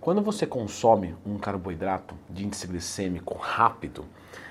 Quando você consome um carboidrato de índice glicêmico rápido,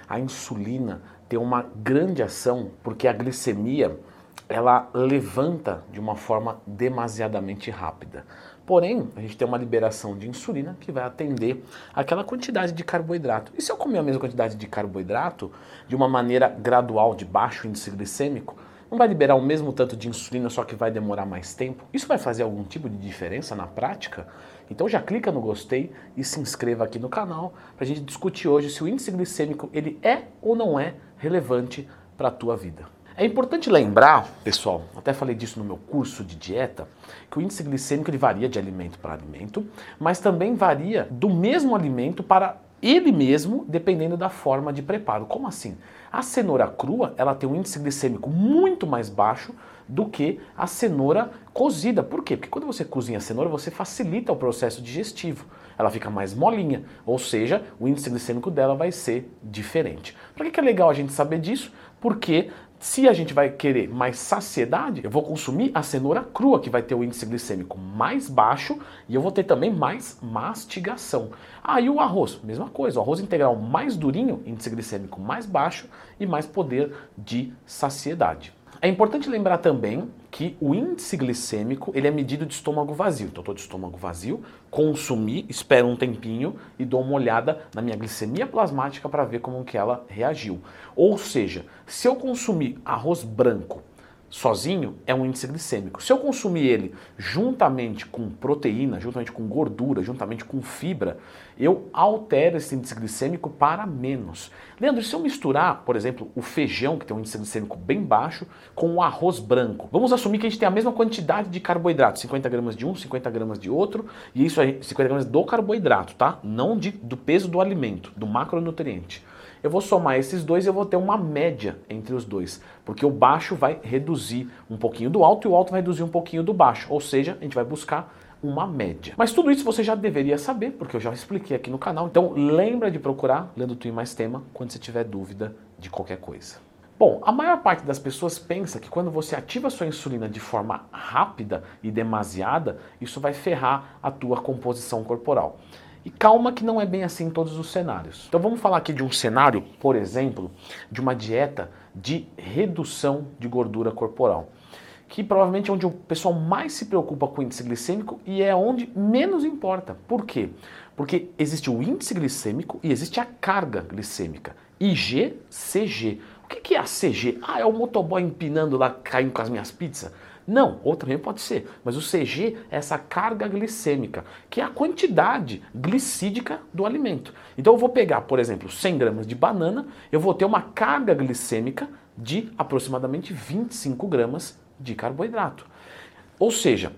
a insulina tem uma grande ação porque a glicemia ela levanta de uma forma demasiadamente rápida. Porém, a gente tem uma liberação de insulina que vai atender aquela quantidade de carboidrato. E se eu comer a mesma quantidade de carboidrato de uma maneira gradual, de baixo índice glicêmico, não vai liberar o mesmo tanto de insulina, só que vai demorar mais tempo? Isso vai fazer algum tipo de diferença na prática? Então já clica no gostei e se inscreva aqui no canal para a gente discutir hoje se o índice glicêmico ele é ou não é relevante para a tua vida. É importante lembrar, pessoal, até falei disso no meu curso de dieta, que o índice glicêmico ele varia de alimento para alimento, mas também varia do mesmo alimento para ele mesmo, dependendo da forma de preparo. Como assim? A cenoura crua, ela tem um índice glicêmico muito mais baixo do que a cenoura cozida. Por quê? Porque quando você cozinha a cenoura, você facilita o processo digestivo. Ela fica mais molinha, ou seja, o índice glicêmico dela vai ser diferente. Por que é legal a gente saber disso? Porque se a gente vai querer mais saciedade, eu vou consumir a cenoura crua, que vai ter o índice glicêmico mais baixo, e eu vou ter também mais mastigação. Aí ah, o arroz, mesma coisa, o arroz integral mais durinho, índice glicêmico mais baixo e mais poder de saciedade. É importante lembrar também que o índice glicêmico ele é medido de estômago vazio. Então, estou de estômago vazio, consumi, espero um tempinho e dou uma olhada na minha glicemia plasmática para ver como que ela reagiu. Ou seja, se eu consumir arroz branco sozinho é um índice glicêmico. Se eu consumir ele juntamente com proteína, juntamente com gordura, juntamente com fibra, eu altero esse índice glicêmico para menos. Leandro, se eu misturar, por exemplo, o feijão, que tem um índice glicêmico bem baixo, com o arroz branco, vamos assumir que a gente tem a mesma quantidade de carboidrato, 50 gramas de um, 50 gramas de outro, e isso é 50 gramas do carboidrato, tá? Não de, do peso do alimento, do macronutriente eu vou somar esses dois e eu vou ter uma média entre os dois, porque o baixo vai reduzir um pouquinho do alto e o alto vai reduzir um pouquinho do baixo, ou seja, a gente vai buscar uma média. Mas tudo isso você já deveria saber, porque eu já expliquei aqui no canal. Então lembra de procurar Lendo Tu Mais Tema quando você tiver dúvida de qualquer coisa. Bom, a maior parte das pessoas pensa que quando você ativa sua insulina de forma rápida e demasiada, isso vai ferrar a tua composição corporal. E calma que não é bem assim em todos os cenários. Então vamos falar aqui de um cenário, por exemplo, de uma dieta de redução de gordura corporal. Que provavelmente é onde o pessoal mais se preocupa com o índice glicêmico e é onde menos importa. Por quê? Porque existe o índice glicêmico e existe a carga glicêmica. IG, CG. O que é a CG? Ah, é o motoboy empinando lá, caindo com as minhas pizzas? Não, ou também pode ser, mas o CG é essa carga glicêmica, que é a quantidade glicídica do alimento. Então eu vou pegar, por exemplo, 100 gramas de banana, eu vou ter uma carga glicêmica de aproximadamente 25 gramas de carboidrato. Ou seja,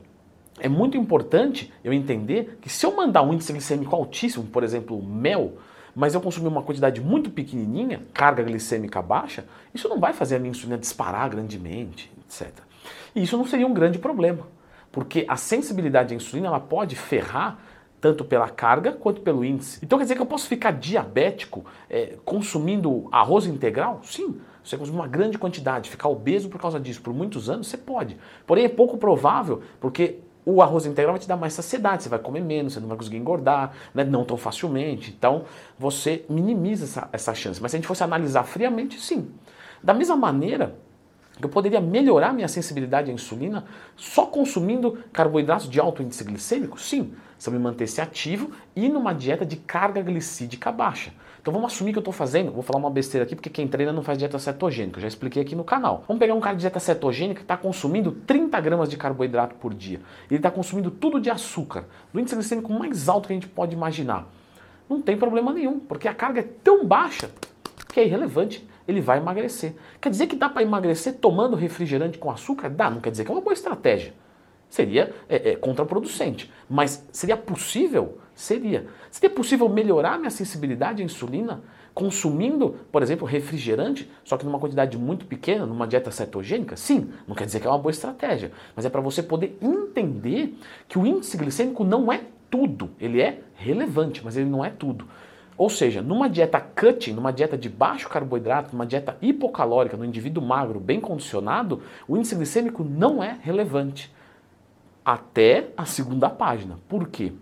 é muito importante eu entender que se eu mandar um índice glicêmico altíssimo, por exemplo, mel, mas eu consumir uma quantidade muito pequenininha, carga glicêmica baixa, isso não vai fazer a minha insulina disparar grandemente, etc. E isso não seria um grande problema, porque a sensibilidade à insulina ela pode ferrar tanto pela carga quanto pelo índice. Então quer dizer que eu posso ficar diabético é, consumindo arroz integral? Sim. Você consumir uma grande quantidade, ficar obeso por causa disso por muitos anos, você pode. Porém, é pouco provável, porque o arroz integral vai te dar mais saciedade, você vai comer menos, você não vai conseguir engordar, né? não tão facilmente. Então, você minimiza essa, essa chance. Mas se a gente fosse analisar friamente, sim. Da mesma maneira, eu poderia melhorar minha sensibilidade à insulina só consumindo carboidratos de alto índice glicêmico? Sim, se eu me mantesse ativo e numa dieta de carga glicídica baixa. Então vamos assumir que eu estou fazendo, vou falar uma besteira aqui porque quem treina não faz dieta cetogênica, eu já expliquei aqui no canal. Vamos pegar um cara de dieta cetogênica que está consumindo 30 gramas de carboidrato por dia. Ele está consumindo tudo de açúcar, do índice glicêmico mais alto que a gente pode imaginar. Não tem problema nenhum, porque a carga é tão baixa que é irrelevante ele vai emagrecer. Quer dizer que dá para emagrecer tomando refrigerante com açúcar? Dá, não quer dizer que é uma boa estratégia. Seria é, é, contraproducente. Mas seria possível? Seria. Seria possível melhorar minha sensibilidade à insulina consumindo, por exemplo, refrigerante, só que numa quantidade muito pequena, numa dieta cetogênica? Sim, não quer dizer que é uma boa estratégia, mas é para você poder entender que o índice glicêmico não é tudo, ele é relevante, mas ele não é tudo. Ou seja, numa dieta cutting, numa dieta de baixo carboidrato, numa dieta hipocalórica, no indivíduo magro, bem condicionado, o índice glicêmico não é relevante. Até a segunda página. Por quê?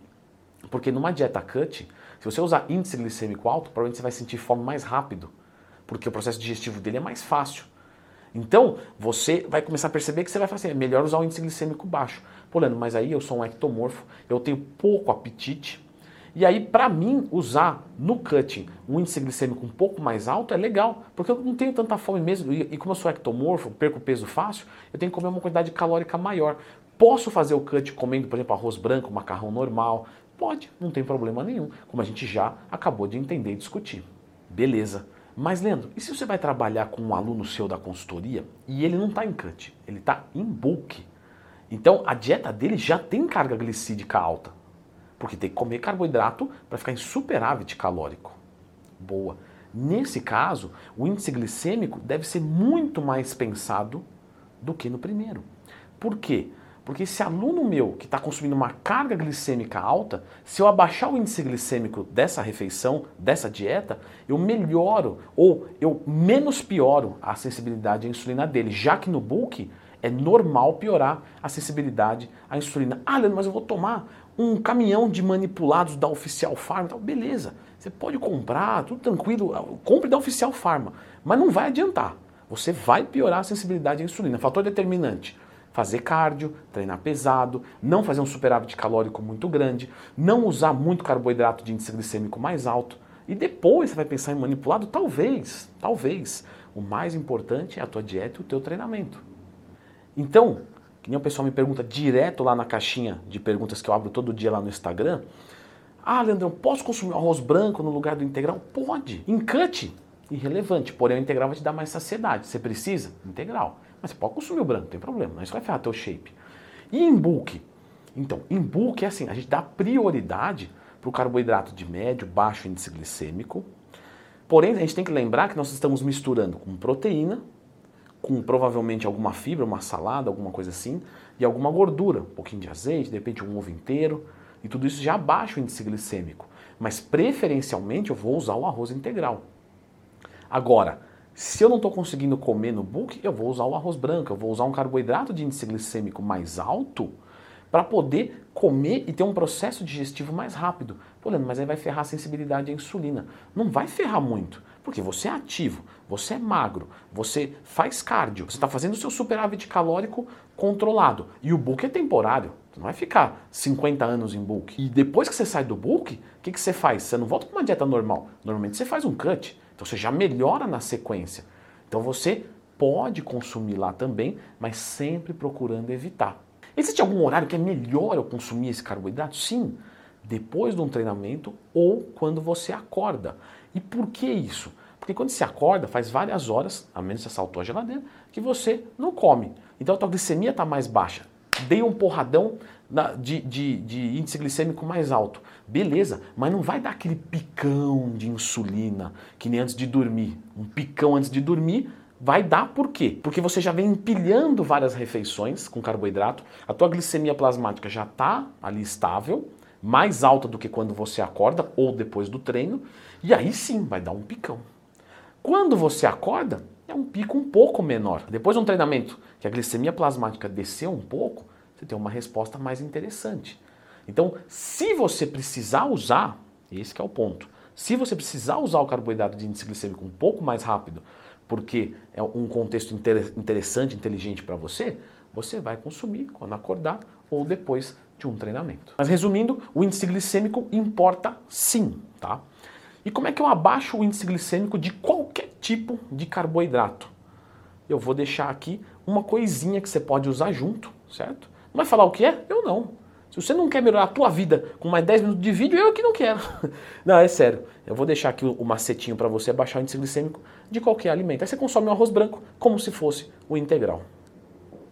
Porque numa dieta cut, se você usar índice glicêmico alto, provavelmente você vai sentir fome mais rápido, porque o processo digestivo dele é mais fácil. Então, você vai começar a perceber que você vai fazer, assim, é melhor usar o índice glicêmico baixo. Pô, Leandro, mas aí eu sou um ectomorfo, eu tenho pouco apetite, e aí, para mim, usar no cutting um índice glicêmico um pouco mais alto é legal, porque eu não tenho tanta fome mesmo. E, como eu sou ectomorfo, perco peso fácil, eu tenho que comer uma quantidade calórica maior. Posso fazer o cut comendo, por exemplo, arroz branco, macarrão normal? Pode, não tem problema nenhum, como a gente já acabou de entender e discutir. Beleza. Mas, Leandro, e se você vai trabalhar com um aluno seu da consultoria e ele não está em cut, ele está em bulk? Então, a dieta dele já tem carga glicídica alta. Porque tem que comer carboidrato para ficar em superávit calórico. Boa. Nesse caso, o índice glicêmico deve ser muito mais pensado do que no primeiro. Por quê? Porque esse aluno meu que está consumindo uma carga glicêmica alta, se eu abaixar o índice glicêmico dessa refeição, dessa dieta, eu melhoro ou eu menos pioro a sensibilidade à insulina dele, já que no bulk é normal piorar a sensibilidade à insulina. Ah, Leandro, mas eu vou tomar um caminhão de manipulados da Oficial Farm, então, beleza, você pode comprar, tudo tranquilo, compre da Oficial Pharma, mas não vai adiantar. Você vai piorar a sensibilidade à insulina. Fator determinante: fazer cardio, treinar pesado, não fazer um superávit calórico muito grande, não usar muito carboidrato de índice glicêmico mais alto. E depois você vai pensar em manipulado? Talvez, talvez. O mais importante é a tua dieta e o teu treinamento. Então, que nem o pessoal me pergunta direto lá na caixinha de perguntas que eu abro todo dia lá no Instagram. Ah, Leandrão, posso consumir arroz branco no lugar do integral? Pode. Em cut, irrelevante. Porém, o integral vai te dar mais saciedade. Você precisa? Integral. Mas você pode consumir o branco, não tem problema. Não isso vai ferrar teu shape. E em bulk? Então, em bulk é assim, a gente dá prioridade para o carboidrato de médio, baixo índice glicêmico. Porém, a gente tem que lembrar que nós estamos misturando com proteína, com provavelmente alguma fibra, uma salada, alguma coisa assim, e alguma gordura, um pouquinho de azeite, de repente um ovo inteiro, e tudo isso já abaixa o índice glicêmico. Mas preferencialmente eu vou usar o arroz integral. Agora, se eu não estou conseguindo comer no bulk, eu vou usar o arroz branco, eu vou usar um carboidrato de índice glicêmico mais alto para poder comer e ter um processo digestivo mais rápido. Pô, Leandro, mas aí vai ferrar a sensibilidade à insulina. Não vai ferrar muito, porque você é ativo, você é magro, você faz cardio, você está fazendo o seu superávit calórico controlado. E o bulk é temporário. Você não vai ficar 50 anos em bulk. E depois que você sai do bulk, o que, que você faz? Você não volta para uma dieta normal. Normalmente você faz um cut. Então você já melhora na sequência. Então você pode consumir lá também, mas sempre procurando evitar. Existe algum horário que é melhor eu consumir esse carboidrato? Sim, depois de um treinamento ou quando você acorda. E por que isso? Porque quando você acorda, faz várias horas, a menos que você saltou a geladeira, que você não come. Então a tua glicemia está mais baixa. Dei um porradão de, de, de, índice glicêmico mais alto. Beleza, mas não vai dar aquele picão de insulina que nem antes de dormir. Um picão antes de dormir Vai dar por quê? Porque você já vem empilhando várias refeições com carboidrato, a tua glicemia plasmática já está ali estável, mais alta do que quando você acorda ou depois do treino, e aí sim vai dar um picão. Quando você acorda, é um pico um pouco menor. Depois de um treinamento que a glicemia plasmática desceu um pouco, você tem uma resposta mais interessante. Então, se você precisar usar, esse é o ponto, se você precisar usar o carboidrato de índice glicêmico um pouco mais rápido porque é um contexto interessante, inteligente para você, você vai consumir quando acordar ou depois de um treinamento. Mas resumindo, o índice glicêmico importa sim, tá? E como é que eu abaixo o índice glicêmico de qualquer tipo de carboidrato? Eu vou deixar aqui uma coisinha que você pode usar junto, certo? Não vai falar o que é? Eu não. Se você não quer melhorar a tua vida com mais 10 minutos de vídeo, eu que não quero. Não, é sério. Eu vou deixar aqui o macetinho para você baixar o índice glicêmico de qualquer alimento. Aí você consome o arroz branco como se fosse o integral.